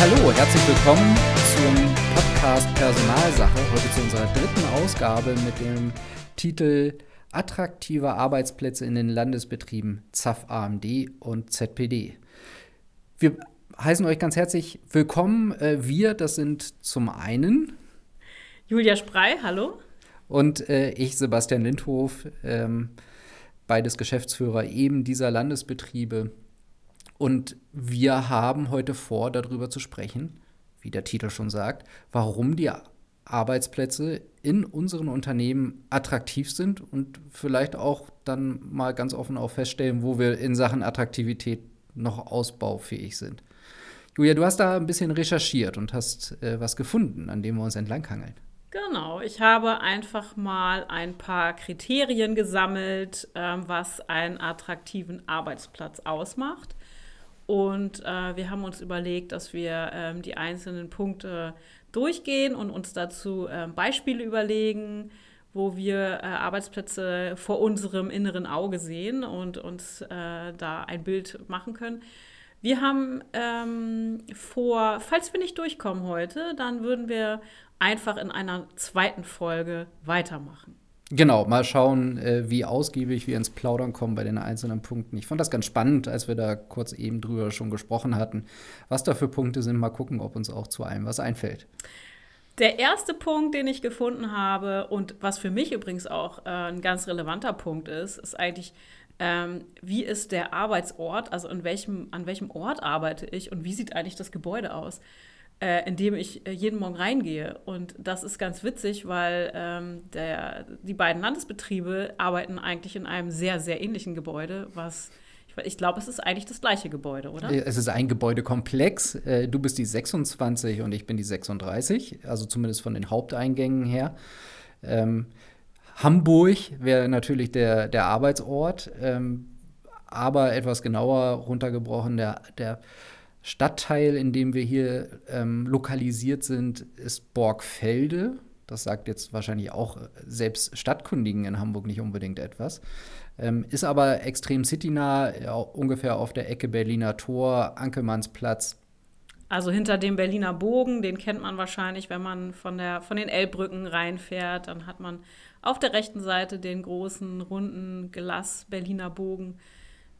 hallo, herzlich willkommen zum Podcast Personalsache. Heute zu unserer dritten Ausgabe mit dem Titel Attraktive Arbeitsplätze in den Landesbetrieben ZAF AMD und ZPD. Wir heißen euch ganz herzlich willkommen. Äh, wir, das sind zum einen Julia Sprey, hallo. Und äh, ich, Sebastian Lindhof, ähm, beides Geschäftsführer eben dieser Landesbetriebe. Und wir haben heute vor, darüber zu sprechen, wie der Titel schon sagt, warum die Arbeitsplätze in unseren Unternehmen attraktiv sind und vielleicht auch dann mal ganz offen auch feststellen, wo wir in Sachen Attraktivität noch ausbaufähig sind. Julia, du hast da ein bisschen recherchiert und hast äh, was gefunden, an dem wir uns entlanghangeln. Genau, ich habe einfach mal ein paar Kriterien gesammelt, ähm, was einen attraktiven Arbeitsplatz ausmacht. Und äh, wir haben uns überlegt, dass wir ähm, die einzelnen Punkte durchgehen und uns dazu äh, Beispiele überlegen, wo wir äh, Arbeitsplätze vor unserem inneren Auge sehen und uns äh, da ein Bild machen können. Wir haben ähm, vor, falls wir nicht durchkommen heute, dann würden wir einfach in einer zweiten Folge weitermachen. Genau, mal schauen, äh, wie ausgiebig wir ins Plaudern kommen bei den einzelnen Punkten. Ich fand das ganz spannend, als wir da kurz eben drüber schon gesprochen hatten, was da für Punkte sind. Mal gucken, ob uns auch zu allem was einfällt. Der erste Punkt, den ich gefunden habe und was für mich übrigens auch äh, ein ganz relevanter Punkt ist, ist eigentlich, ähm, wie ist der Arbeitsort, also welchem, an welchem Ort arbeite ich und wie sieht eigentlich das Gebäude aus? Äh, in dem ich äh, jeden Morgen reingehe. Und das ist ganz witzig, weil ähm, der, die beiden Landesbetriebe arbeiten eigentlich in einem sehr, sehr ähnlichen Gebäude, was ich, ich glaube, es ist eigentlich das gleiche Gebäude, oder? Äh, es ist ein Gebäudekomplex. Äh, du bist die 26 und ich bin die 36, also zumindest von den Haupteingängen her. Ähm, Hamburg wäre natürlich der, der Arbeitsort, ähm, aber etwas genauer runtergebrochen, der, der Stadtteil, in dem wir hier ähm, lokalisiert sind, ist Borgfelde. Das sagt jetzt wahrscheinlich auch selbst Stadtkundigen in Hamburg nicht unbedingt etwas. Ähm, ist aber extrem citynah, ja, ungefähr auf der Ecke Berliner Tor, Ankelmannsplatz. Also hinter dem Berliner Bogen, den kennt man wahrscheinlich, wenn man von, der, von den Elbbrücken reinfährt. Dann hat man auf der rechten Seite den großen, runden Glas Berliner Bogen.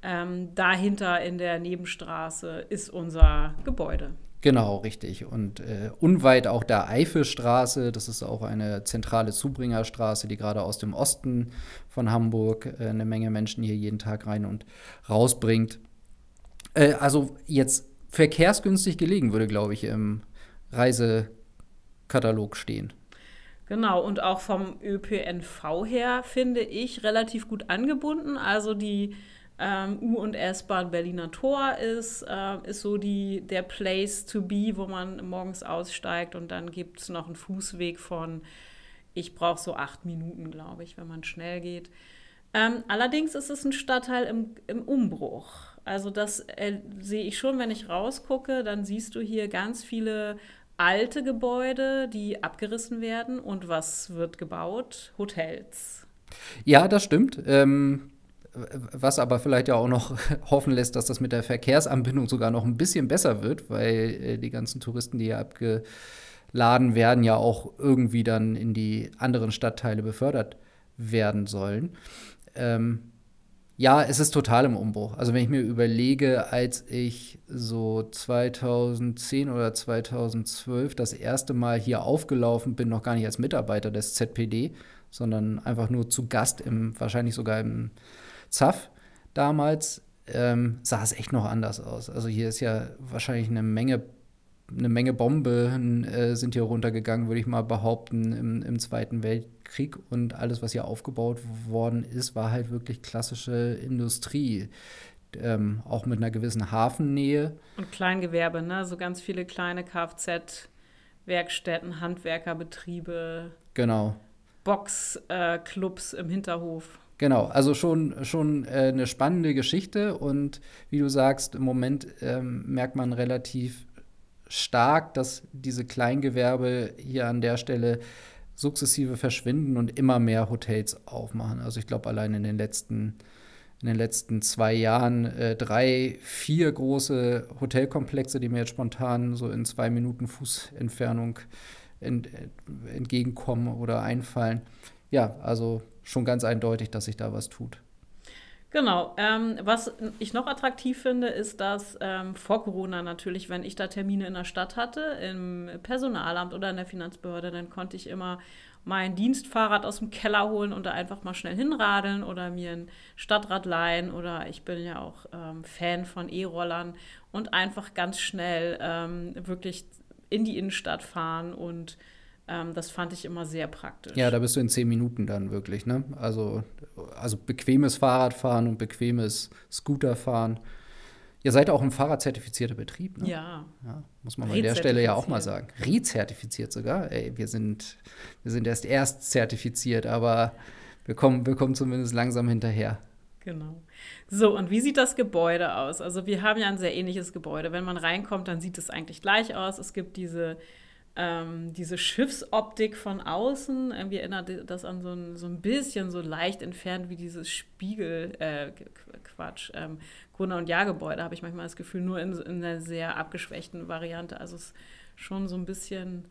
Ähm, dahinter in der Nebenstraße ist unser Gebäude. Genau, richtig. Und äh, unweit auch der Eifelstraße, das ist auch eine zentrale Zubringerstraße, die gerade aus dem Osten von Hamburg äh, eine Menge Menschen hier jeden Tag rein und rausbringt. Äh, also jetzt verkehrsgünstig gelegen würde, glaube ich, im Reisekatalog stehen. Genau, und auch vom ÖPNV her finde ich relativ gut angebunden. Also die ähm, U- und S-Bahn Berliner Tor ist, äh, ist so die, der Place to be, wo man morgens aussteigt. Und dann gibt es noch einen Fußweg von, ich brauche so acht Minuten, glaube ich, wenn man schnell geht. Ähm, allerdings ist es ein Stadtteil im, im Umbruch. Also das äh, sehe ich schon, wenn ich rausgucke, dann siehst du hier ganz viele alte Gebäude, die abgerissen werden. Und was wird gebaut? Hotels. Ja, das stimmt. Ähm was aber vielleicht ja auch noch hoffen lässt, dass das mit der Verkehrsanbindung sogar noch ein bisschen besser wird, weil äh, die ganzen Touristen, die hier abgeladen werden, ja auch irgendwie dann in die anderen Stadtteile befördert werden sollen. Ähm, ja, es ist total im Umbruch. Also wenn ich mir überlege, als ich so 2010 oder 2012 das erste Mal hier aufgelaufen bin, noch gar nicht als Mitarbeiter des ZPD, sondern einfach nur zu Gast im, wahrscheinlich sogar im ZAF damals ähm, sah es echt noch anders aus. Also hier ist ja wahrscheinlich eine Menge, eine Menge Bomben äh, sind hier runtergegangen, würde ich mal behaupten, im, im, Zweiten Weltkrieg. Und alles, was hier aufgebaut worden ist, war halt wirklich klassische Industrie. Ähm, auch mit einer gewissen Hafennähe. Und Kleingewerbe, ne? So ganz viele kleine Kfz-Werkstätten, Handwerkerbetriebe. Genau. Boxclubs äh, im Hinterhof. Genau, also schon, schon äh, eine spannende Geschichte und wie du sagst, im Moment ähm, merkt man relativ stark, dass diese Kleingewerbe hier an der Stelle sukzessive verschwinden und immer mehr Hotels aufmachen. Also ich glaube, allein in den letzten in den letzten zwei Jahren äh, drei, vier große Hotelkomplexe, die mir jetzt spontan so in zwei Minuten Fußentfernung ent, entgegenkommen oder einfallen. Ja, also schon ganz eindeutig, dass sich da was tut. Genau. Ähm, was ich noch attraktiv finde, ist, dass ähm, vor Corona natürlich, wenn ich da Termine in der Stadt hatte, im Personalamt oder in der Finanzbehörde, dann konnte ich immer mein Dienstfahrrad aus dem Keller holen und da einfach mal schnell hinradeln oder mir ein Stadtrad leihen oder ich bin ja auch ähm, Fan von E-Rollern und einfach ganz schnell ähm, wirklich in die Innenstadt fahren und ähm, das fand ich immer sehr praktisch. Ja, da bist du in zehn Minuten dann wirklich, ne? Also, also bequemes Fahrradfahren und bequemes Scooterfahren. Ihr seid auch ein fahrradzertifizierter Betrieb, ne? Ja. ja muss man an der Stelle ja auch mal sagen. Rezertifiziert sogar. Ey, wir sind, wir sind erst erst zertifiziert, aber wir kommen, wir kommen zumindest langsam hinterher. Genau. So, und wie sieht das Gebäude aus? Also wir haben ja ein sehr ähnliches Gebäude. Wenn man reinkommt, dann sieht es eigentlich gleich aus. Es gibt diese ähm, diese Schiffsoptik von außen. Irgendwie erinnert das an so ein, so ein bisschen so leicht entfernt wie dieses Spiegel, äh, Quatsch, ähm, Gruner- und Jahrgebäude, habe ich manchmal das Gefühl, nur in, in einer sehr abgeschwächten Variante. Also es ist schon so ein bisschen,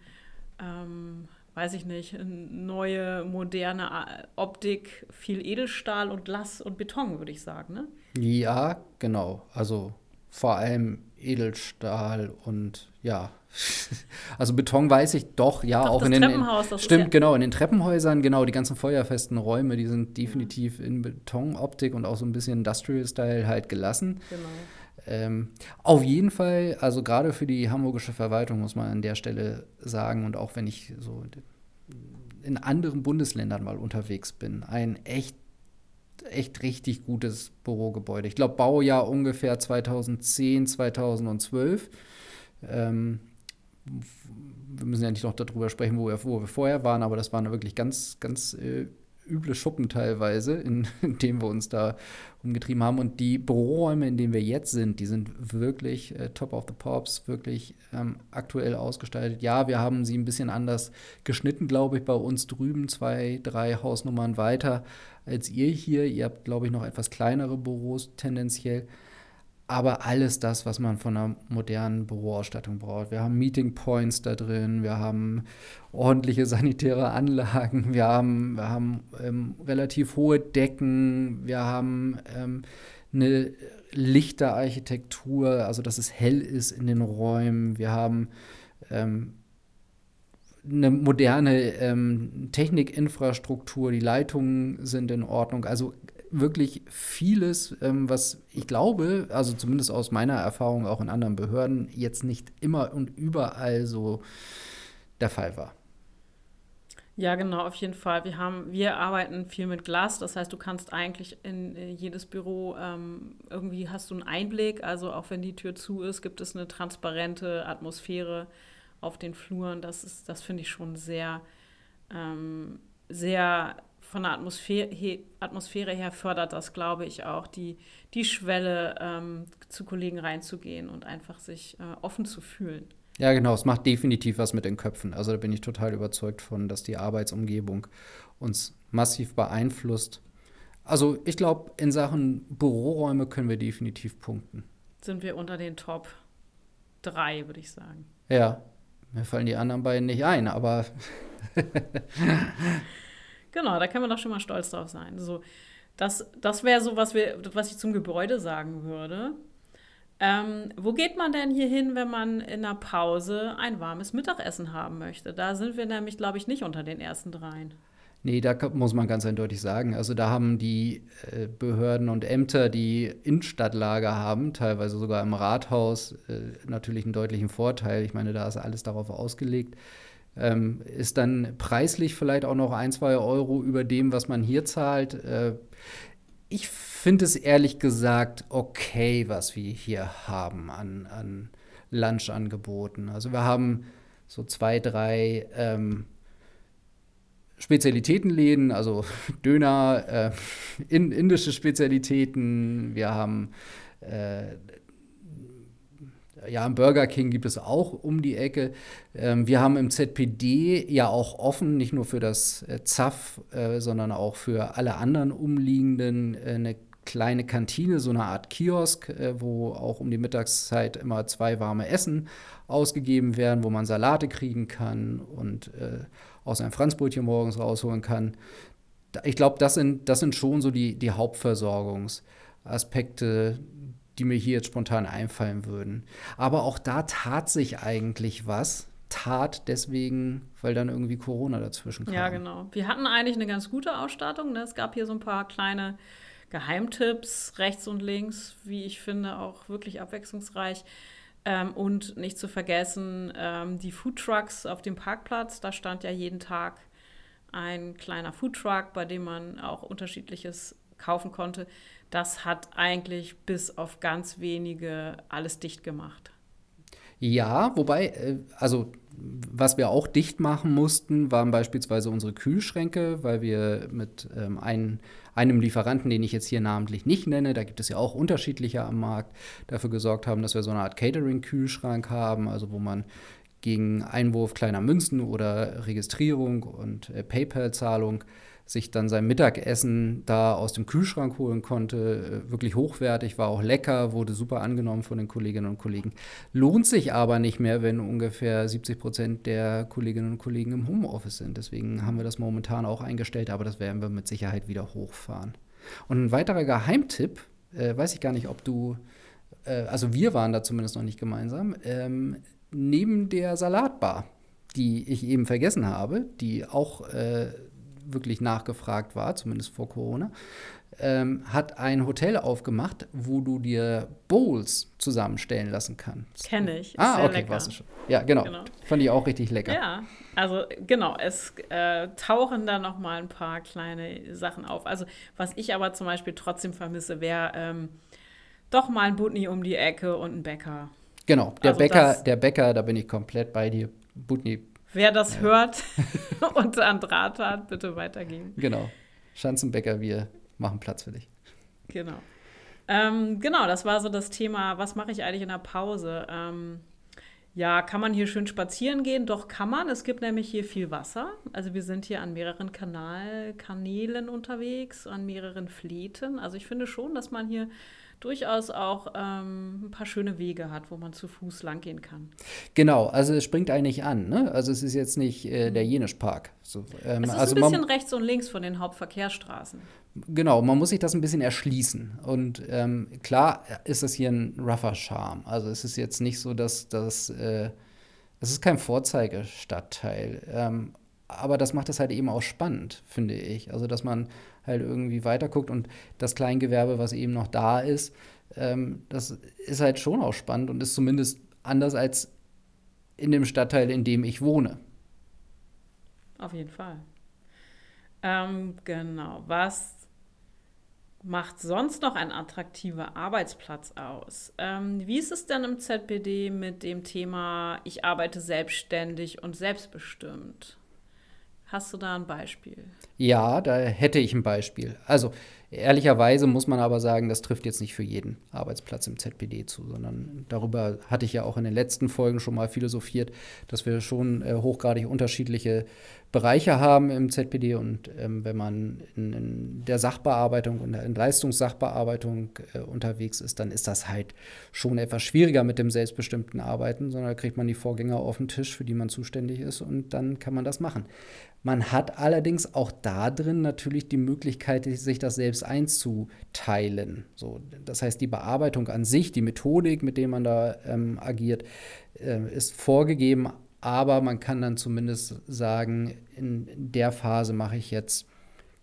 ähm, weiß ich nicht, neue, moderne äh, Optik, viel Edelstahl und Glas und Beton, würde ich sagen, ne? Ja, genau. Also vor allem Edelstahl und ja, also Beton weiß ich doch, ja, doch, auch in den Treppenhaus, das stimmt ja genau in den Treppenhäusern, genau die ganzen feuerfesten Räume, die sind definitiv in Betonoptik und auch so ein bisschen Industrial Style halt gelassen. Genau. Ähm, auf jeden Fall, also gerade für die hamburgische Verwaltung muss man an der Stelle sagen und auch wenn ich so in anderen Bundesländern mal unterwegs bin, ein echt echt richtig gutes Bürogebäude. Ich glaube, Baujahr ungefähr 2010, 2012. Ähm, wir müssen ja nicht noch darüber sprechen, wo wir, wo wir vorher waren, aber das waren wirklich ganz, ganz äh, üble Schuppen teilweise, in, in denen wir uns da umgetrieben haben. Und die Büroräume, in denen wir jetzt sind, die sind wirklich äh, top of the pops, wirklich ähm, aktuell ausgestaltet. Ja, wir haben sie ein bisschen anders geschnitten, glaube ich, bei uns drüben, zwei, drei Hausnummern weiter als ihr hier. Ihr habt, glaube ich, noch etwas kleinere Büros tendenziell aber alles das, was man von einer modernen Büroausstattung braucht. Wir haben Meeting Points da drin, wir haben ordentliche sanitäre Anlagen, wir haben, wir haben ähm, relativ hohe Decken, wir haben ähm, eine Lichterarchitektur, also dass es hell ist in den Räumen, wir haben ähm, eine moderne ähm, Technikinfrastruktur, die Leitungen sind in Ordnung. Also wirklich vieles, ähm, was ich glaube, also zumindest aus meiner Erfahrung auch in anderen Behörden, jetzt nicht immer und überall so der Fall war. Ja, genau, auf jeden Fall. Wir haben, wir arbeiten viel mit Glas, das heißt, du kannst eigentlich in äh, jedes Büro ähm, irgendwie hast du einen Einblick. Also auch wenn die Tür zu ist, gibt es eine transparente Atmosphäre auf den Fluren. Das ist, das finde ich schon sehr, ähm, sehr von der Atmosphäre, Atmosphäre her fördert das, glaube ich, auch die, die Schwelle, ähm, zu Kollegen reinzugehen und einfach sich äh, offen zu fühlen. Ja, genau, es macht definitiv was mit den Köpfen. Also da bin ich total überzeugt von, dass die Arbeitsumgebung uns massiv beeinflusst. Also ich glaube, in Sachen Büroräume können wir definitiv punkten. Sind wir unter den Top 3, würde ich sagen. Ja, mir fallen die anderen beiden nicht ein, aber Genau, da kann man doch schon mal stolz drauf sein. So, das das wäre so, was, wir, was ich zum Gebäude sagen würde. Ähm, wo geht man denn hier hin, wenn man in der Pause ein warmes Mittagessen haben möchte? Da sind wir nämlich, glaube ich, nicht unter den ersten dreien. Nee, da muss man ganz eindeutig sagen. Also da haben die äh, Behörden und Ämter, die Innenstadtlager haben, teilweise sogar im Rathaus, äh, natürlich einen deutlichen Vorteil. Ich meine, da ist alles darauf ausgelegt ähm, ist dann preislich vielleicht auch noch ein, zwei Euro über dem, was man hier zahlt. Äh, ich finde es ehrlich gesagt okay, was wir hier haben an, an Lunchangeboten. Also wir haben so zwei, drei ähm, Spezialitätenläden, also Döner, äh, in, indische Spezialitäten. Wir haben äh, ja, im Burger King gibt es auch um die Ecke. Ähm, wir haben im ZPD ja auch offen, nicht nur für das äh, ZAF, äh, sondern auch für alle anderen umliegenden äh, eine kleine Kantine, so eine Art Kiosk, äh, wo auch um die Mittagszeit immer zwei warme Essen ausgegeben werden, wo man Salate kriegen kann und äh, aus einem Franzbrötchen morgens rausholen kann. Ich glaube, das sind, das sind schon so die, die Hauptversorgungsaspekte, die mir hier jetzt spontan einfallen würden. Aber auch da tat sich eigentlich was. Tat deswegen, weil dann irgendwie Corona dazwischen kam. Ja, genau. Wir hatten eigentlich eine ganz gute Ausstattung. Ne? Es gab hier so ein paar kleine Geheimtipps rechts und links, wie ich finde, auch wirklich abwechslungsreich. Ähm, und nicht zu vergessen, ähm, die Foodtrucks auf dem Parkplatz. Da stand ja jeden Tag ein kleiner Foodtruck, bei dem man auch unterschiedliches kaufen konnte. Das hat eigentlich bis auf ganz wenige alles dicht gemacht. Ja, wobei, äh, also was wir auch dicht machen mussten, waren beispielsweise unsere Kühlschränke, weil wir mit ähm, ein, einem Lieferanten, den ich jetzt hier namentlich nicht nenne, da gibt es ja auch unterschiedliche am Markt, dafür gesorgt haben, dass wir so eine Art Catering-Kühlschrank haben, also wo man gegen Einwurf kleiner Münzen oder Registrierung und äh, PayPal-Zahlung sich dann sein Mittagessen da aus dem Kühlschrank holen konnte. Äh, wirklich hochwertig, war auch lecker, wurde super angenommen von den Kolleginnen und Kollegen. Lohnt sich aber nicht mehr, wenn ungefähr 70 Prozent der Kolleginnen und Kollegen im Homeoffice sind. Deswegen haben wir das momentan auch eingestellt, aber das werden wir mit Sicherheit wieder hochfahren. Und ein weiterer Geheimtipp, äh, weiß ich gar nicht, ob du, äh, also wir waren da zumindest noch nicht gemeinsam, ähm, neben der Salatbar, die ich eben vergessen habe, die auch äh, wirklich nachgefragt war, zumindest vor Corona, ähm, hat ein Hotel aufgemacht, wo du dir Bowls zusammenstellen lassen kannst. Kenne ich. ah, okay, lecker. warst du schon. Ja, genau. genau. Fand ich auch richtig lecker. Ja, also genau, es äh, tauchen da noch mal ein paar kleine Sachen auf. Also was ich aber zum Beispiel trotzdem vermisse, wäre ähm, doch mal ein Butni um die Ecke und ein Bäcker. Genau, der also Bäcker, der Bäcker, da bin ich komplett bei dir. Butni Wer das ja. hört und an Draht hat, bitte weitergehen. Genau. Schanzenbäcker, wir machen Platz für dich. Genau. Ähm, genau, das war so das Thema, was mache ich eigentlich in der Pause? Ähm, ja, kann man hier schön spazieren gehen? Doch kann man. Es gibt nämlich hier viel Wasser. Also wir sind hier an mehreren Kanal, Kanälen unterwegs, an mehreren Fläten. Also ich finde schon, dass man hier durchaus auch ähm, ein paar schöne Wege hat, wo man zu Fuß langgehen kann. Genau, also es springt eigentlich an. Ne? Also es ist jetzt nicht äh, der mhm. Jenischpark. So, ähm, es ist also ein bisschen rechts und links von den Hauptverkehrsstraßen. Genau, man muss sich das ein bisschen erschließen. Und ähm, klar ist das hier ein rougher Charme. Also es ist jetzt nicht so, dass das, äh, es ist kein Vorzeigestadtteil. Ähm, aber das macht es halt eben auch spannend, finde ich. Also, dass man halt irgendwie weiterguckt und das Kleingewerbe, was eben noch da ist, ähm, das ist halt schon auch spannend und ist zumindest anders als in dem Stadtteil, in dem ich wohne. Auf jeden Fall. Ähm, genau. Was macht sonst noch ein attraktiver Arbeitsplatz aus? Ähm, wie ist es denn im ZBD mit dem Thema, ich arbeite selbstständig und selbstbestimmt? Hast du da ein Beispiel? Ja, da hätte ich ein Beispiel. Also ehrlicherweise muss man aber sagen, das trifft jetzt nicht für jeden Arbeitsplatz im ZPD zu, sondern darüber hatte ich ja auch in den letzten Folgen schon mal philosophiert, dass wir schon äh, hochgradig unterschiedliche Bereiche haben im ZPD und ähm, wenn man in, in, der Sachbearbeitung und in Leistungssachbearbeitung äh, unterwegs ist, dann ist das halt schon etwas schwieriger mit dem selbstbestimmten Arbeiten, sondern da kriegt man die Vorgänger auf den Tisch, für die man zuständig ist und dann kann man das machen. Man hat allerdings auch da drin natürlich die Möglichkeit, sich das selbst einzuteilen. So, das heißt, die Bearbeitung an sich, die Methodik, mit der man da ähm, agiert, äh, ist vorgegeben, aber man kann dann zumindest sagen, in der Phase mache ich jetzt,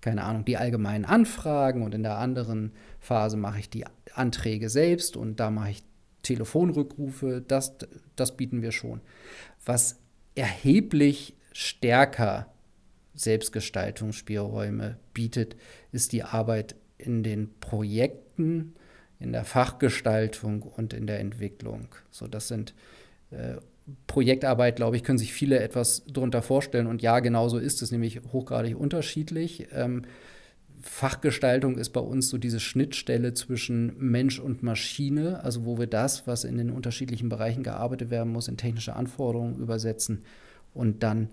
keine Ahnung, die allgemeinen Anfragen und in der anderen Phase mache ich die Anträge selbst und da mache ich Telefonrückrufe. Das, das bieten wir schon. Was erheblich stärker Selbstgestaltungsspielräume bietet, ist die Arbeit in den Projekten, in der Fachgestaltung und in der Entwicklung. So, das sind äh, Projektarbeit, glaube ich, können sich viele etwas darunter vorstellen. Und ja, genau so ist es, nämlich hochgradig unterschiedlich. Ähm, Fachgestaltung ist bei uns so diese Schnittstelle zwischen Mensch und Maschine, also wo wir das, was in den unterschiedlichen Bereichen gearbeitet werden muss, in technische Anforderungen übersetzen und dann,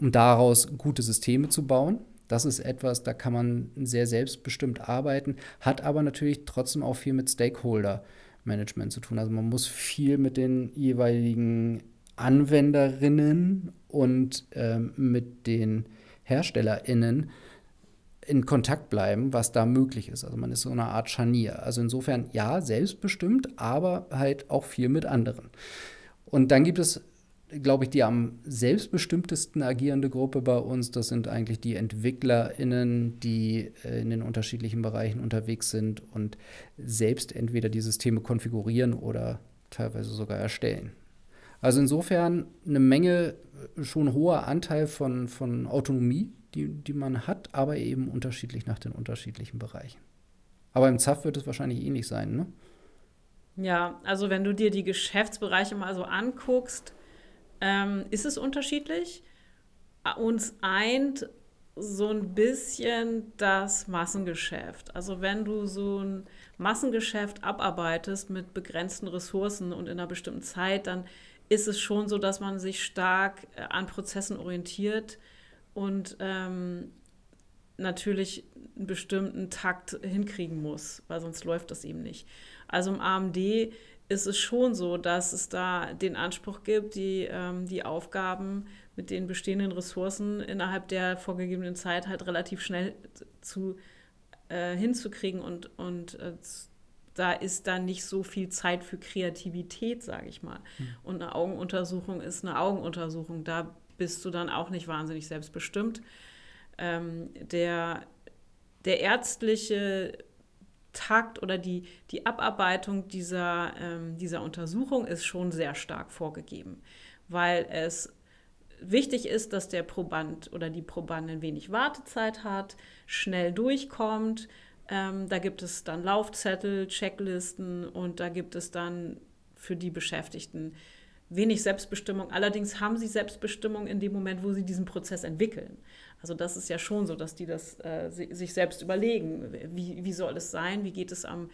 um daraus gute Systeme zu bauen. Das ist etwas, da kann man sehr selbstbestimmt arbeiten, hat aber natürlich trotzdem auch viel mit Stakeholder-Management zu tun. Also man muss viel mit den jeweiligen Anwenderinnen und ähm, mit den HerstellerInnen in Kontakt bleiben, was da möglich ist. Also man ist so eine Art Scharnier. Also insofern ja, selbstbestimmt, aber halt auch viel mit anderen. Und dann gibt es, glaube ich, die am selbstbestimmtesten agierende Gruppe bei uns. Das sind eigentlich die EntwicklerInnen, die äh, in den unterschiedlichen Bereichen unterwegs sind und selbst entweder die Systeme konfigurieren oder teilweise sogar erstellen. Also insofern eine Menge, äh, schon hoher Anteil von, von Autonomie, die, die man hat, aber eben unterschiedlich nach den unterschiedlichen Bereichen. Aber im ZAF wird es wahrscheinlich ähnlich sein, ne? Ja, also wenn du dir die Geschäftsbereiche mal so anguckst, ähm, ist es unterschiedlich. Uns eint so ein bisschen das Massengeschäft. Also wenn du so ein Massengeschäft abarbeitest mit begrenzten Ressourcen und in einer bestimmten Zeit, dann ist es schon so, dass man sich stark äh, an Prozessen orientiert und ähm, natürlich einen bestimmten Takt hinkriegen muss, weil sonst läuft das eben nicht. Also im AMD ist es schon so, dass es da den Anspruch gibt, die, ähm, die Aufgaben mit den bestehenden Ressourcen innerhalb der vorgegebenen Zeit halt relativ schnell zu, äh, hinzukriegen und, und äh, da ist dann nicht so viel Zeit für Kreativität, sage ich mal. Mhm. Und eine Augenuntersuchung ist eine Augenuntersuchung. Da bist du dann auch nicht wahnsinnig selbstbestimmt. Ähm, der, der ärztliche Takt oder die, die Abarbeitung dieser, ähm, dieser Untersuchung ist schon sehr stark vorgegeben, weil es wichtig ist, dass der Proband oder die Probandin wenig Wartezeit hat, schnell durchkommt, ähm, da gibt es dann Laufzettel, Checklisten und da gibt es dann für die Beschäftigten wenig Selbstbestimmung. Allerdings haben sie Selbstbestimmung in dem Moment, wo sie diesen Prozess entwickeln. Also das ist ja schon so, dass die das äh, sich selbst überlegen, wie, wie soll es sein, wie geht es am,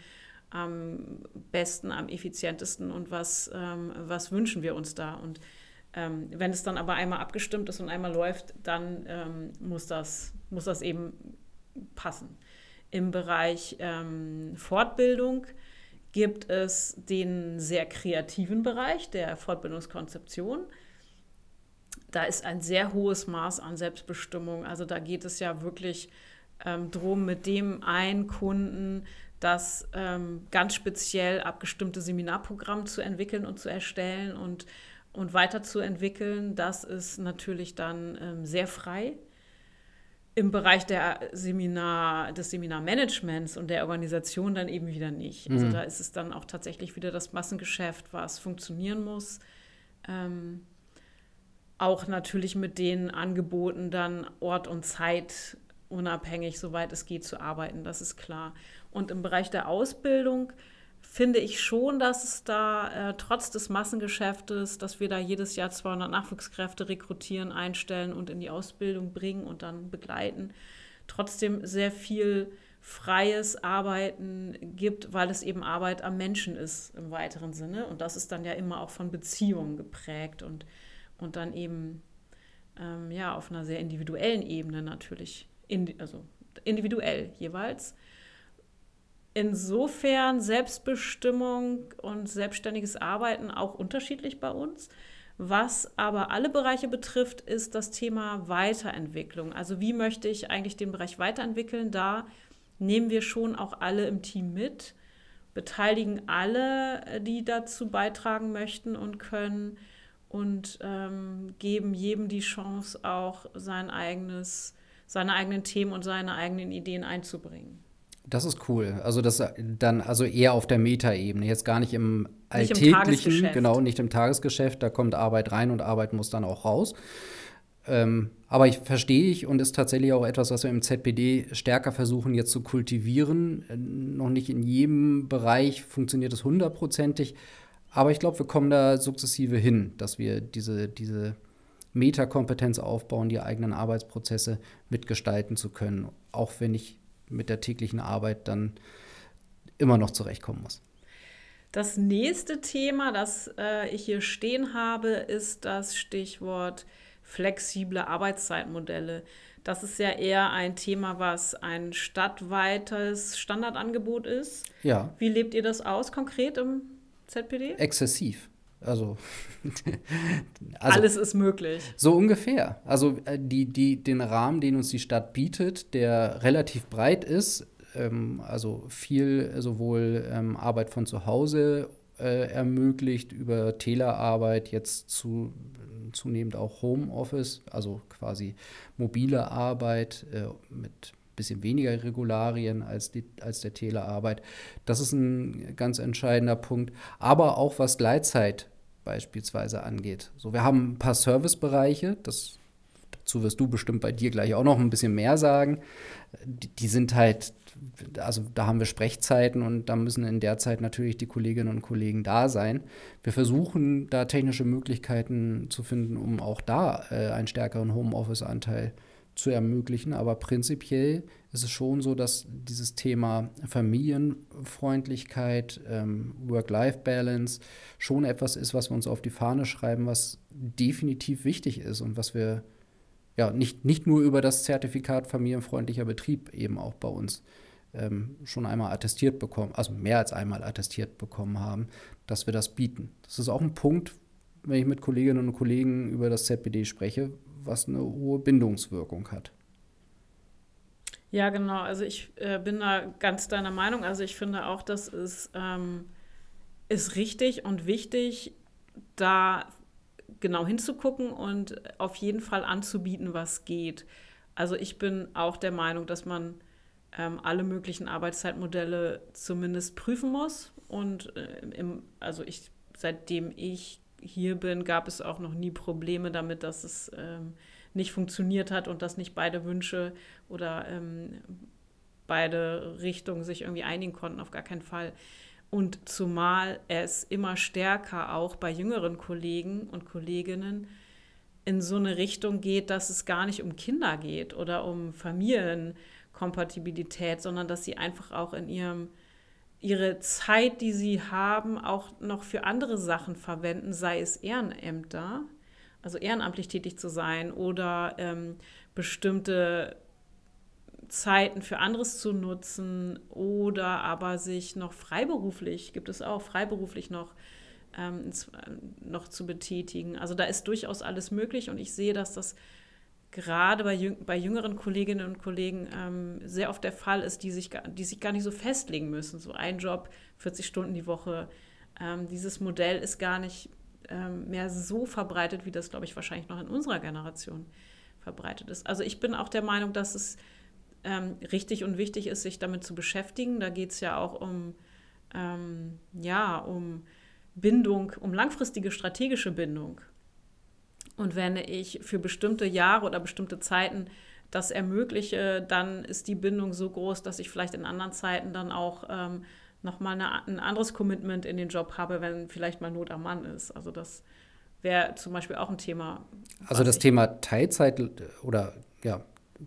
am besten, am effizientesten und was, ähm, was wünschen wir uns da. Und ähm, wenn es dann aber einmal abgestimmt ist und einmal läuft, dann ähm, muss, das, muss das eben passen. Im Bereich ähm, Fortbildung gibt es den sehr kreativen Bereich der Fortbildungskonzeption. Da ist ein sehr hohes Maß an Selbstbestimmung. Also da geht es ja wirklich ähm, darum, mit dem einen Kunden das ähm, ganz speziell abgestimmte Seminarprogramm zu entwickeln und zu erstellen und, und weiterzuentwickeln. Das ist natürlich dann ähm, sehr frei im Bereich der Seminar, des Seminarmanagements und der Organisation dann eben wieder nicht. Also mhm. da ist es dann auch tatsächlich wieder das Massengeschäft, was funktionieren muss. Ähm, auch natürlich mit den Angeboten dann Ort und Zeit unabhängig, soweit es geht, zu arbeiten, das ist klar. Und im Bereich der Ausbildung finde ich schon, dass es da äh, trotz des Massengeschäftes, dass wir da jedes Jahr 200 Nachwuchskräfte rekrutieren, einstellen und in die Ausbildung bringen und dann begleiten, trotzdem sehr viel freies Arbeiten gibt, weil es eben Arbeit am Menschen ist im weiteren Sinne. Und das ist dann ja immer auch von Beziehungen geprägt und, und dann eben ähm, ja auf einer sehr individuellen Ebene natürlich, in, also individuell jeweils insofern Selbstbestimmung und selbstständiges Arbeiten auch unterschiedlich bei uns. Was aber alle Bereiche betrifft, ist das Thema Weiterentwicklung. Also wie möchte ich eigentlich den Bereich weiterentwickeln? Da nehmen wir schon auch alle im Team mit, beteiligen alle, die dazu beitragen möchten und können und ähm, geben jedem die Chance, auch sein eigenes, seine eigenen Themen und seine eigenen Ideen einzubringen. Das ist cool. Also das dann also eher auf der Metaebene, jetzt gar nicht im alltäglichen, nicht im genau, nicht im Tagesgeschäft. Da kommt Arbeit rein und Arbeit muss dann auch raus. Ähm, aber ich verstehe ich und ist tatsächlich auch etwas, was wir im ZPD stärker versuchen jetzt zu kultivieren. Äh, noch nicht in jedem Bereich funktioniert es hundertprozentig, aber ich glaube, wir kommen da sukzessive hin, dass wir diese, diese Metakompetenz aufbauen, die eigenen Arbeitsprozesse mitgestalten zu können, auch wenn ich mit der täglichen Arbeit dann immer noch zurechtkommen muss. Das nächste Thema, das äh, ich hier stehen habe, ist das Stichwort flexible Arbeitszeitmodelle. Das ist ja eher ein Thema, was ein stadtweites Standardangebot ist. Ja. Wie lebt ihr das aus konkret im ZPD? Exzessiv. Also, also, alles ist möglich. So ungefähr. Also äh, die, die, den Rahmen, den uns die Stadt bietet, der relativ breit ist, ähm, also viel sowohl ähm, Arbeit von zu Hause äh, ermöglicht, über Telearbeit jetzt zu, zunehmend auch Homeoffice, also quasi mobile Arbeit äh, mit bisschen weniger Regularien als, die, als der Telearbeit. Das ist ein ganz entscheidender Punkt. Aber auch was Gleitzeit beispielsweise angeht. So, wir haben ein paar Servicebereiche, das, dazu wirst du bestimmt bei dir gleich auch noch ein bisschen mehr sagen. Die, die sind halt also da haben wir Sprechzeiten und da müssen in der Zeit natürlich die Kolleginnen und Kollegen da sein. Wir versuchen da technische Möglichkeiten zu finden, um auch da äh, einen stärkeren Homeoffice-Anteil zu ermöglichen. Aber prinzipiell ist es schon so, dass dieses Thema Familienfreundlichkeit, ähm, Work-Life-Balance schon etwas ist, was wir uns auf die Fahne schreiben, was definitiv wichtig ist und was wir ja nicht, nicht nur über das Zertifikat familienfreundlicher Betrieb eben auch bei uns ähm, schon einmal attestiert bekommen, also mehr als einmal attestiert bekommen haben, dass wir das bieten. Das ist auch ein Punkt, wenn ich mit Kolleginnen und Kollegen über das ZBD spreche, was eine hohe Bindungswirkung hat. Ja, genau. Also ich äh, bin da ganz deiner Meinung. Also ich finde auch, das ist, ähm, ist richtig und wichtig, da genau hinzugucken und auf jeden Fall anzubieten, was geht. Also ich bin auch der Meinung, dass man ähm, alle möglichen Arbeitszeitmodelle zumindest prüfen muss. Und äh, im, also ich, seitdem ich hier bin, gab es auch noch nie Probleme damit, dass es ähm, nicht funktioniert hat und dass nicht beide Wünsche oder ähm, beide Richtungen sich irgendwie einigen konnten, auf gar keinen Fall. Und zumal es immer stärker auch bei jüngeren Kollegen und Kolleginnen in so eine Richtung geht, dass es gar nicht um Kinder geht oder um Familien Kompatibilität, sondern dass sie einfach auch in ihrem ihre Zeit, die sie haben, auch noch für andere Sachen verwenden, sei es Ehrenämter, also ehrenamtlich tätig zu sein oder ähm, bestimmte Zeiten für anderes zu nutzen oder aber sich noch freiberuflich, gibt es auch freiberuflich noch, ähm, noch zu betätigen. Also da ist durchaus alles möglich und ich sehe, dass das gerade bei, jüng bei jüngeren Kolleginnen und Kollegen ähm, sehr oft der Fall ist, die sich, die sich gar nicht so festlegen müssen. So ein Job, 40 Stunden die Woche. Ähm, dieses Modell ist gar nicht ähm, mehr so verbreitet, wie das, glaube ich, wahrscheinlich noch in unserer Generation verbreitet ist. Also ich bin auch der Meinung, dass es ähm, richtig und wichtig ist, sich damit zu beschäftigen. Da geht es ja auch um, ähm, ja, um Bindung, um langfristige strategische Bindung. Und wenn ich für bestimmte Jahre oder bestimmte Zeiten das ermögliche, dann ist die Bindung so groß, dass ich vielleicht in anderen Zeiten dann auch ähm, nochmal eine, ein anderes Commitment in den Job habe, wenn vielleicht mal Not am Mann ist. Also das wäre zum Beispiel auch ein Thema. Also das Thema Teilzeit oder ja,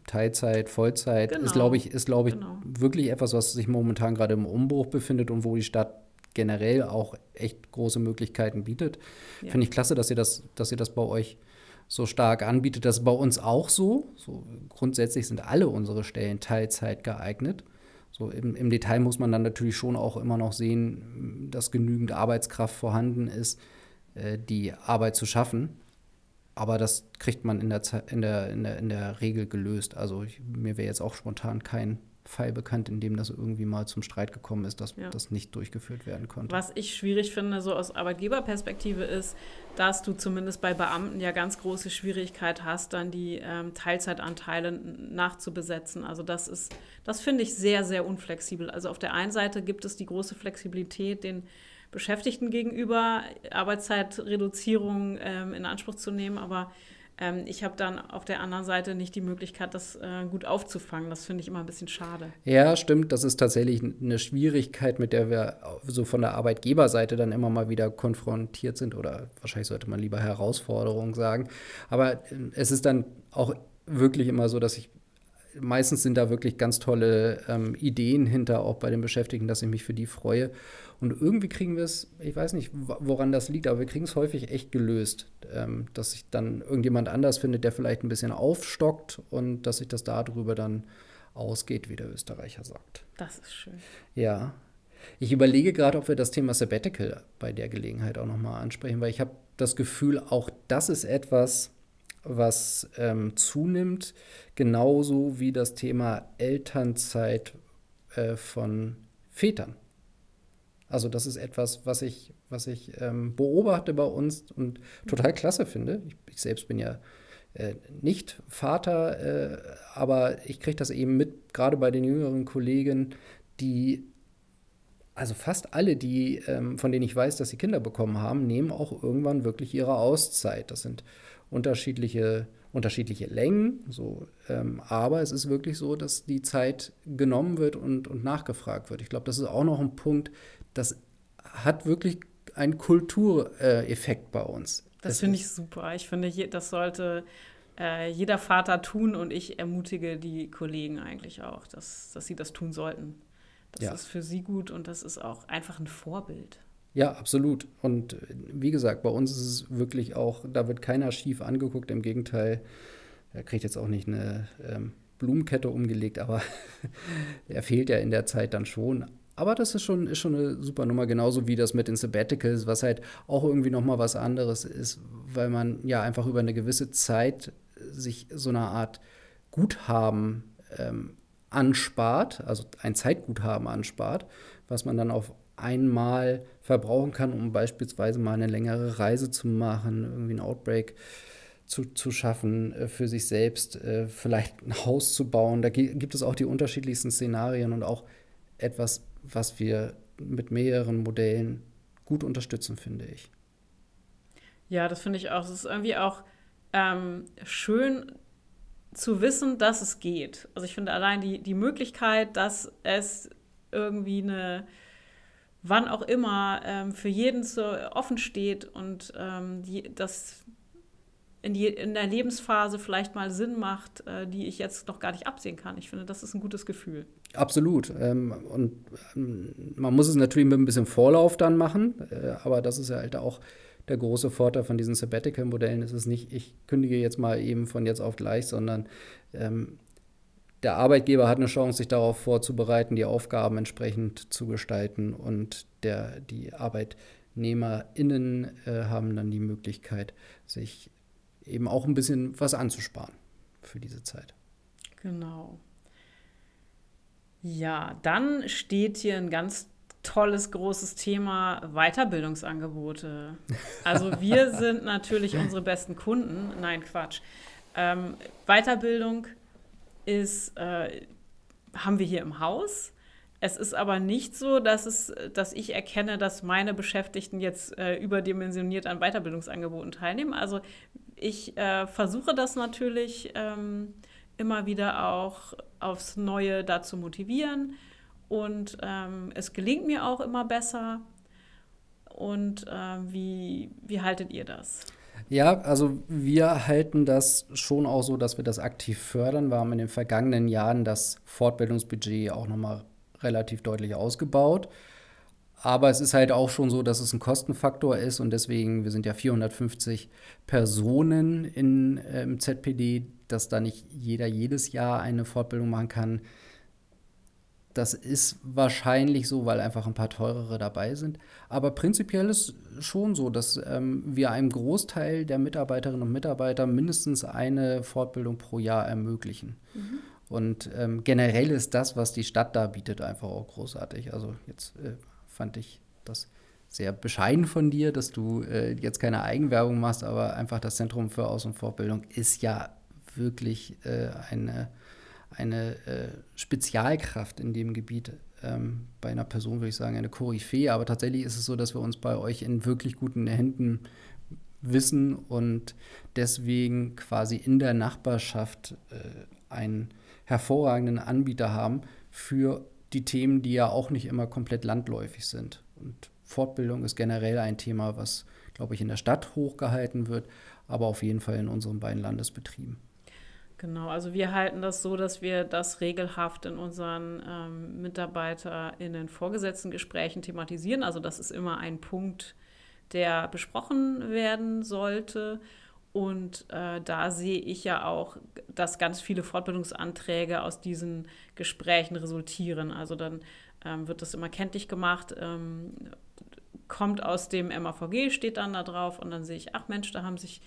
Teilzeit, Vollzeit genau. ist, glaube ich, ist, glaube ich, genau. wirklich etwas, was sich momentan gerade im Umbruch befindet und wo die Stadt generell auch echt große Möglichkeiten bietet. Ja. Finde ich klasse, dass ihr das, dass ihr das bei euch so stark anbietet. Das ist bei uns auch so. so grundsätzlich sind alle unsere Stellen Teilzeit geeignet. So im, im, Detail muss man dann natürlich schon auch immer noch sehen, dass genügend Arbeitskraft vorhanden ist, äh, die Arbeit zu schaffen. Aber das kriegt man in der, in der, in der, in der Regel gelöst. Also ich, mir wäre jetzt auch spontan kein Fall bekannt, in dem das irgendwie mal zum Streit gekommen ist, dass ja. das nicht durchgeführt werden konnte. Was ich schwierig finde, so aus Arbeitgeberperspektive, ist, dass du zumindest bei Beamten ja ganz große Schwierigkeit hast, dann die ähm, Teilzeitanteile nachzubesetzen. Also das ist, das finde ich sehr, sehr unflexibel. Also auf der einen Seite gibt es die große Flexibilität, den Beschäftigten gegenüber Arbeitszeitreduzierung ähm, in Anspruch zu nehmen, aber ähm, ich habe dann auf der anderen Seite nicht die Möglichkeit, das äh, gut aufzufangen. Das finde ich immer ein bisschen schade. Ja, stimmt. Das ist tatsächlich eine Schwierigkeit, mit der wir so von der Arbeitgeberseite dann immer mal wieder konfrontiert sind. Oder wahrscheinlich sollte man lieber Herausforderung sagen. Aber äh, es ist dann auch wirklich immer so, dass ich meistens sind da wirklich ganz tolle ähm, Ideen hinter, auch bei den Beschäftigten, dass ich mich für die freue. Und irgendwie kriegen wir es, ich weiß nicht, woran das liegt, aber wir kriegen es häufig echt gelöst, ähm, dass sich dann irgendjemand anders findet, der vielleicht ein bisschen aufstockt und dass sich das darüber dann ausgeht, wie der Österreicher sagt. Das ist schön. Ja. Ich überlege gerade, ob wir das Thema Sabbatical bei der Gelegenheit auch nochmal ansprechen, weil ich habe das Gefühl, auch das ist etwas, was ähm, zunimmt, genauso wie das Thema Elternzeit äh, von Vätern. Also das ist etwas, was ich, was ich ähm, beobachte bei uns und total klasse finde. Ich, ich selbst bin ja äh, nicht Vater, äh, aber ich kriege das eben mit, gerade bei den jüngeren Kollegen, die, also fast alle, die, ähm, von denen ich weiß, dass sie Kinder bekommen haben, nehmen auch irgendwann wirklich ihre Auszeit. Das sind unterschiedliche, unterschiedliche Längen, so, ähm, aber es ist wirklich so, dass die Zeit genommen wird und, und nachgefragt wird. Ich glaube, das ist auch noch ein Punkt, das hat wirklich einen Kultureffekt bei uns. Das finde ich super. Ich finde, das sollte äh, jeder Vater tun und ich ermutige die Kollegen eigentlich auch, dass, dass sie das tun sollten. Das ja. ist für sie gut und das ist auch einfach ein Vorbild. Ja, absolut. Und wie gesagt, bei uns ist es wirklich auch, da wird keiner schief angeguckt. Im Gegenteil, er kriegt jetzt auch nicht eine ähm, Blumenkette umgelegt, aber er fehlt ja in der Zeit dann schon. Aber das ist schon, ist schon eine super Nummer, genauso wie das mit den Sabbaticals, was halt auch irgendwie nochmal was anderes ist, weil man ja einfach über eine gewisse Zeit sich so eine Art Guthaben ähm, anspart, also ein Zeitguthaben anspart, was man dann auf einmal verbrauchen kann, um beispielsweise mal eine längere Reise zu machen, irgendwie einen Outbreak zu, zu schaffen äh, für sich selbst, äh, vielleicht ein Haus zu bauen. Da gibt es auch die unterschiedlichsten Szenarien und auch etwas, was wir mit mehreren Modellen gut unterstützen, finde ich. Ja, das finde ich auch. Es ist irgendwie auch ähm, schön zu wissen, dass es geht. Also ich finde allein die, die Möglichkeit, dass es irgendwie eine wann auch immer ähm, für jeden so offen steht und ähm, die, das in, die, in der Lebensphase vielleicht mal Sinn macht, äh, die ich jetzt noch gar nicht absehen kann. Ich finde, das ist ein gutes Gefühl. Absolut. Ähm, und ähm, man muss es natürlich mit ein bisschen Vorlauf dann machen, äh, aber das ist ja halt auch der große Vorteil von diesen Sabbatical-Modellen. Es ist nicht, ich kündige jetzt mal eben von jetzt auf gleich, sondern ähm, der Arbeitgeber hat eine Chance, sich darauf vorzubereiten, die Aufgaben entsprechend zu gestalten und der, die ArbeitnehmerInnen äh, haben dann die Möglichkeit, sich eben auch ein bisschen was anzusparen für diese Zeit. Genau. Ja, dann steht hier ein ganz tolles, großes Thema Weiterbildungsangebote. Also wir sind natürlich unsere besten Kunden. Nein, Quatsch. Ähm, Weiterbildung ist, äh, haben wir hier im Haus. Es ist aber nicht so, dass, es, dass ich erkenne, dass meine Beschäftigten jetzt äh, überdimensioniert an Weiterbildungsangeboten teilnehmen. Also ich äh, versuche das natürlich ähm, immer wieder auch aufs Neue dazu motivieren. Und ähm, es gelingt mir auch immer besser. Und äh, wie, wie haltet ihr das? Ja, also wir halten das schon auch so, dass wir das aktiv fördern. Wir haben in den vergangenen Jahren das Fortbildungsbudget auch nochmal relativ deutlich ausgebaut. Aber es ist halt auch schon so, dass es ein Kostenfaktor ist und deswegen, wir sind ja 450 Personen in, äh, im ZPD, dass da nicht jeder jedes Jahr eine Fortbildung machen kann, das ist wahrscheinlich so, weil einfach ein paar teurere dabei sind. Aber prinzipiell ist schon so, dass ähm, wir einem Großteil der Mitarbeiterinnen und Mitarbeiter mindestens eine Fortbildung pro Jahr ermöglichen. Mhm. Und ähm, generell ist das, was die Stadt da bietet, einfach auch großartig. Also jetzt äh, fand ich das sehr bescheiden von dir, dass du äh, jetzt keine Eigenwerbung machst, aber einfach das Zentrum für Aus- und Fortbildung ist ja wirklich äh, eine eine äh, Spezialkraft in dem Gebiet. Ähm, bei einer Person würde ich sagen, eine Koryphäe. Aber tatsächlich ist es so, dass wir uns bei euch in wirklich guten Händen wissen und deswegen quasi in der Nachbarschaft äh, einen hervorragenden Anbieter haben für die Themen, die ja auch nicht immer komplett landläufig sind. Und Fortbildung ist generell ein Thema, was, glaube ich, in der Stadt hochgehalten wird, aber auf jeden Fall in unseren beiden Landesbetrieben. Genau, also wir halten das so, dass wir das regelhaft in unseren ähm, MitarbeiterInnen vorgesetzten Gesprächen thematisieren. Also das ist immer ein Punkt, der besprochen werden sollte. Und äh, da sehe ich ja auch, dass ganz viele Fortbildungsanträge aus diesen Gesprächen resultieren. Also dann ähm, wird das immer kenntlich gemacht, ähm, kommt aus dem MAVG, steht dann da drauf und dann sehe ich, ach Mensch, da haben sich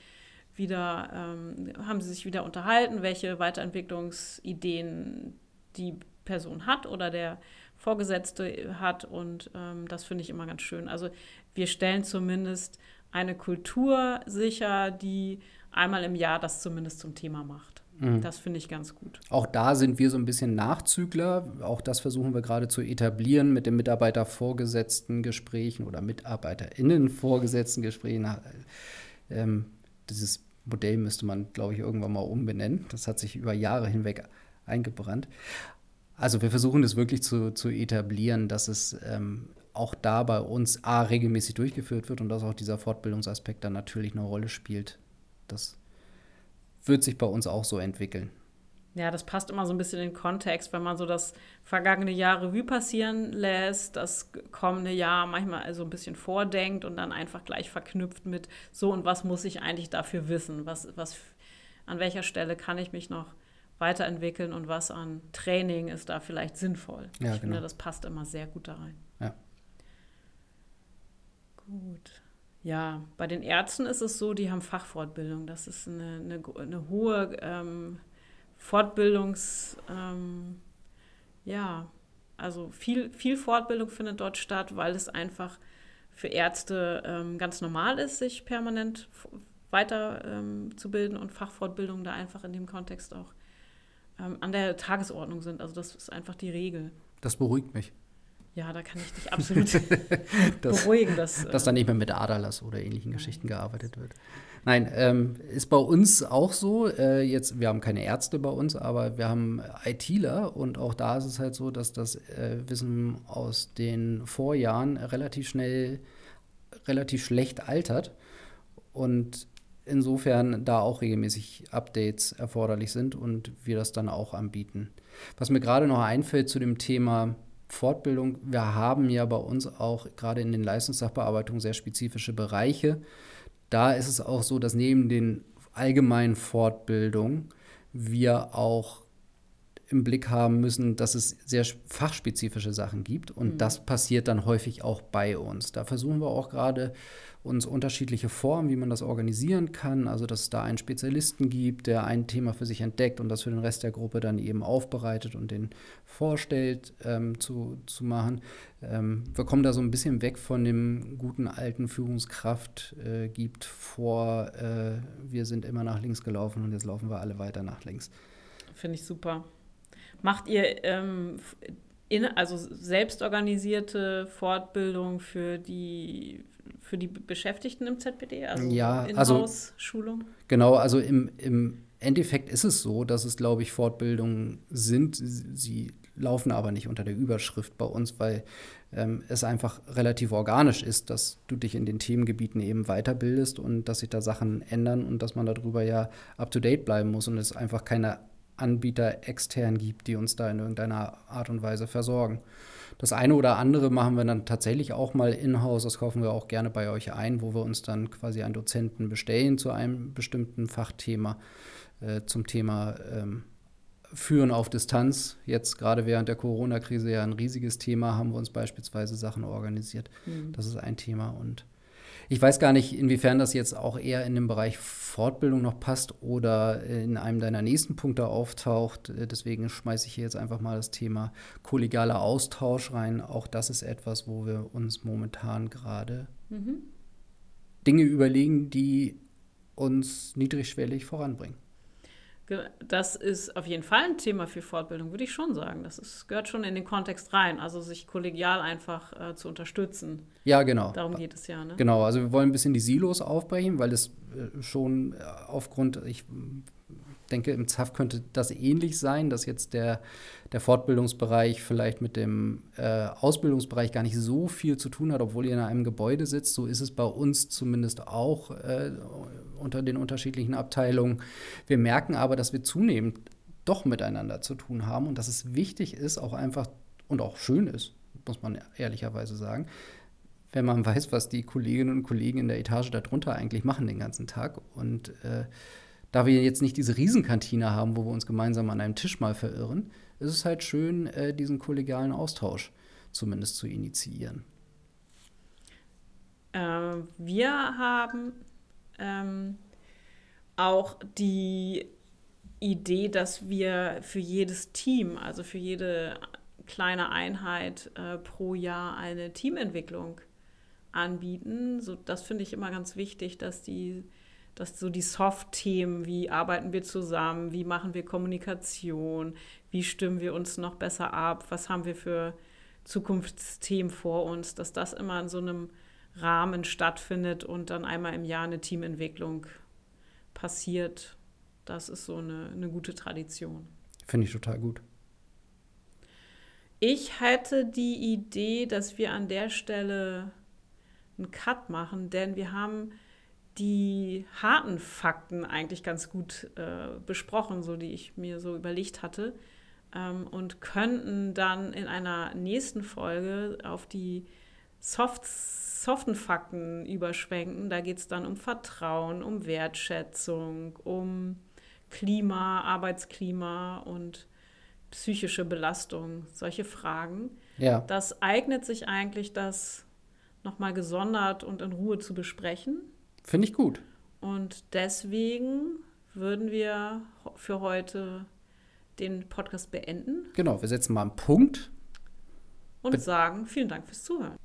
wieder, ähm, haben sie sich wieder unterhalten, welche Weiterentwicklungsideen die Person hat oder der Vorgesetzte hat. Und ähm, das finde ich immer ganz schön. Also wir stellen zumindest eine Kultur sicher, die einmal im Jahr das zumindest zum Thema macht. Mhm. Das finde ich ganz gut. Auch da sind wir so ein bisschen Nachzügler. Auch das versuchen wir gerade zu etablieren mit den Mitarbeitervorgesetzten Gesprächen oder MitarbeiterInnen vorgesetzten Gesprächen. Ähm, dieses Modell müsste man, glaube ich, irgendwann mal umbenennen. Das hat sich über Jahre hinweg eingebrannt. Also wir versuchen das wirklich zu, zu etablieren, dass es ähm, auch da bei uns A regelmäßig durchgeführt wird und dass auch dieser Fortbildungsaspekt dann natürlich eine Rolle spielt. Das wird sich bei uns auch so entwickeln. Ja, das passt immer so ein bisschen in den Kontext, wenn man so das vergangene Jahr Revue passieren lässt, das kommende Jahr manchmal also ein bisschen vordenkt und dann einfach gleich verknüpft mit so und was muss ich eigentlich dafür wissen, was, was, an welcher Stelle kann ich mich noch weiterentwickeln und was an Training ist da vielleicht sinnvoll. Ja, ich genau. finde, das passt immer sehr gut da rein. Gut. Ja, bei den Ärzten ist es so, die haben Fachfortbildung. Das ist eine, eine, eine hohe ähm, Fortbildungs, ähm, ja, also viel, viel Fortbildung findet dort statt, weil es einfach für Ärzte ähm, ganz normal ist, sich permanent weiterzubilden ähm, und Fachfortbildung da einfach in dem Kontext auch ähm, an der Tagesordnung sind. Also das ist einfach die Regel. Das beruhigt mich. Ja, da kann ich dich absolut das, beruhigen. Dass, dass da nicht mehr mit Aderlass oder ähnlichen Geschichten gearbeitet wird. Nein, ähm, ist bei uns auch so. Äh, jetzt, wir haben keine Ärzte bei uns, aber wir haben ITler und auch da ist es halt so, dass das äh, Wissen aus den Vorjahren relativ schnell, relativ schlecht altert und insofern da auch regelmäßig Updates erforderlich sind und wir das dann auch anbieten. Was mir gerade noch einfällt zu dem Thema Fortbildung, wir haben ja bei uns auch gerade in den Leistungssachbearbeitungen sehr spezifische Bereiche. Da ist es auch so, dass neben den allgemeinen Fortbildungen wir auch im Blick haben müssen, dass es sehr fachspezifische Sachen gibt und mhm. das passiert dann häufig auch bei uns. Da versuchen wir auch gerade uns unterschiedliche Formen, wie man das organisieren kann. Also, dass es da einen Spezialisten gibt, der ein Thema für sich entdeckt und das für den Rest der Gruppe dann eben aufbereitet und den vorstellt, ähm, zu, zu machen. Ähm, wir kommen da so ein bisschen weg von dem guten alten Führungskraft äh, gibt vor, äh, wir sind immer nach links gelaufen und jetzt laufen wir alle weiter nach links. Finde ich super. Macht ihr ähm, in, also selbstorganisierte Fortbildung für die für die Beschäftigten im ZPD, also ja, also Schulung? Genau, also im, im Endeffekt ist es so, dass es, glaube ich, Fortbildungen sind. Sie laufen aber nicht unter der Überschrift bei uns, weil ähm, es einfach relativ organisch ist, dass du dich in den Themengebieten eben weiterbildest und dass sich da Sachen ändern und dass man darüber ja up-to-date bleiben muss und es einfach keine Anbieter extern gibt, die uns da in irgendeiner Art und Weise versorgen. Das eine oder andere machen wir dann tatsächlich auch mal in-house. Das kaufen wir auch gerne bei euch ein, wo wir uns dann quasi einen Dozenten bestellen zu einem bestimmten Fachthema, äh, zum Thema ähm, Führen auf Distanz. Jetzt gerade während der Corona-Krise ja ein riesiges Thema, haben wir uns beispielsweise Sachen organisiert. Mhm. Das ist ein Thema und ich weiß gar nicht, inwiefern das jetzt auch eher in dem Bereich Fortbildung noch passt oder in einem deiner nächsten Punkte auftaucht. Deswegen schmeiße ich hier jetzt einfach mal das Thema kollegialer Austausch rein. Auch das ist etwas, wo wir uns momentan gerade mhm. Dinge überlegen, die uns niedrigschwellig voranbringen. Das ist auf jeden Fall ein Thema für Fortbildung, würde ich schon sagen. Das ist, gehört schon in den Kontext rein, also sich kollegial einfach äh, zu unterstützen. Ja, genau. Darum geht es ja. Ne? Genau, also wir wollen ein bisschen die Silos aufbrechen, weil es äh, schon äh, aufgrund, ich denke, im ZAF könnte das ähnlich sein, dass jetzt der, der Fortbildungsbereich vielleicht mit dem äh, Ausbildungsbereich gar nicht so viel zu tun hat, obwohl ihr in einem Gebäude sitzt. So ist es bei uns zumindest auch. Äh, unter den unterschiedlichen Abteilungen. Wir merken aber, dass wir zunehmend doch miteinander zu tun haben und dass es wichtig ist, auch einfach und auch schön ist, muss man ehrlicherweise sagen, wenn man weiß, was die Kolleginnen und Kollegen in der Etage darunter eigentlich machen den ganzen Tag. Und äh, da wir jetzt nicht diese Riesenkantine haben, wo wir uns gemeinsam an einem Tisch mal verirren, ist es halt schön, äh, diesen kollegialen Austausch zumindest zu initiieren. Äh, wir haben ähm, auch die Idee, dass wir für jedes Team, also für jede kleine Einheit äh, pro Jahr eine Teamentwicklung anbieten. So, das finde ich immer ganz wichtig, dass die, dass so die Soft-Themen, wie arbeiten wir zusammen, wie machen wir Kommunikation, wie stimmen wir uns noch besser ab, was haben wir für Zukunftsthemen vor uns, dass das immer in so einem Rahmen stattfindet und dann einmal im Jahr eine Teamentwicklung passiert. Das ist so eine, eine gute Tradition. Finde ich total gut. Ich hätte die Idee, dass wir an der Stelle einen Cut machen, denn wir haben die harten Fakten eigentlich ganz gut äh, besprochen, so die ich mir so überlegt hatte, ähm, und könnten dann in einer nächsten Folge auf die Soft, soften Fakten überschwenken. Da geht es dann um Vertrauen, um Wertschätzung, um Klima, Arbeitsklima und psychische Belastung, solche Fragen. Ja. Das eignet sich eigentlich, das nochmal gesondert und in Ruhe zu besprechen. Finde ich gut. Und deswegen würden wir für heute den Podcast beenden. Genau, wir setzen mal einen Punkt. Und Be sagen vielen Dank fürs Zuhören.